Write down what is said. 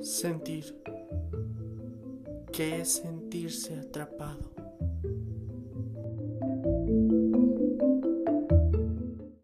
Sentir. ¿Qué es sentirse atrapado?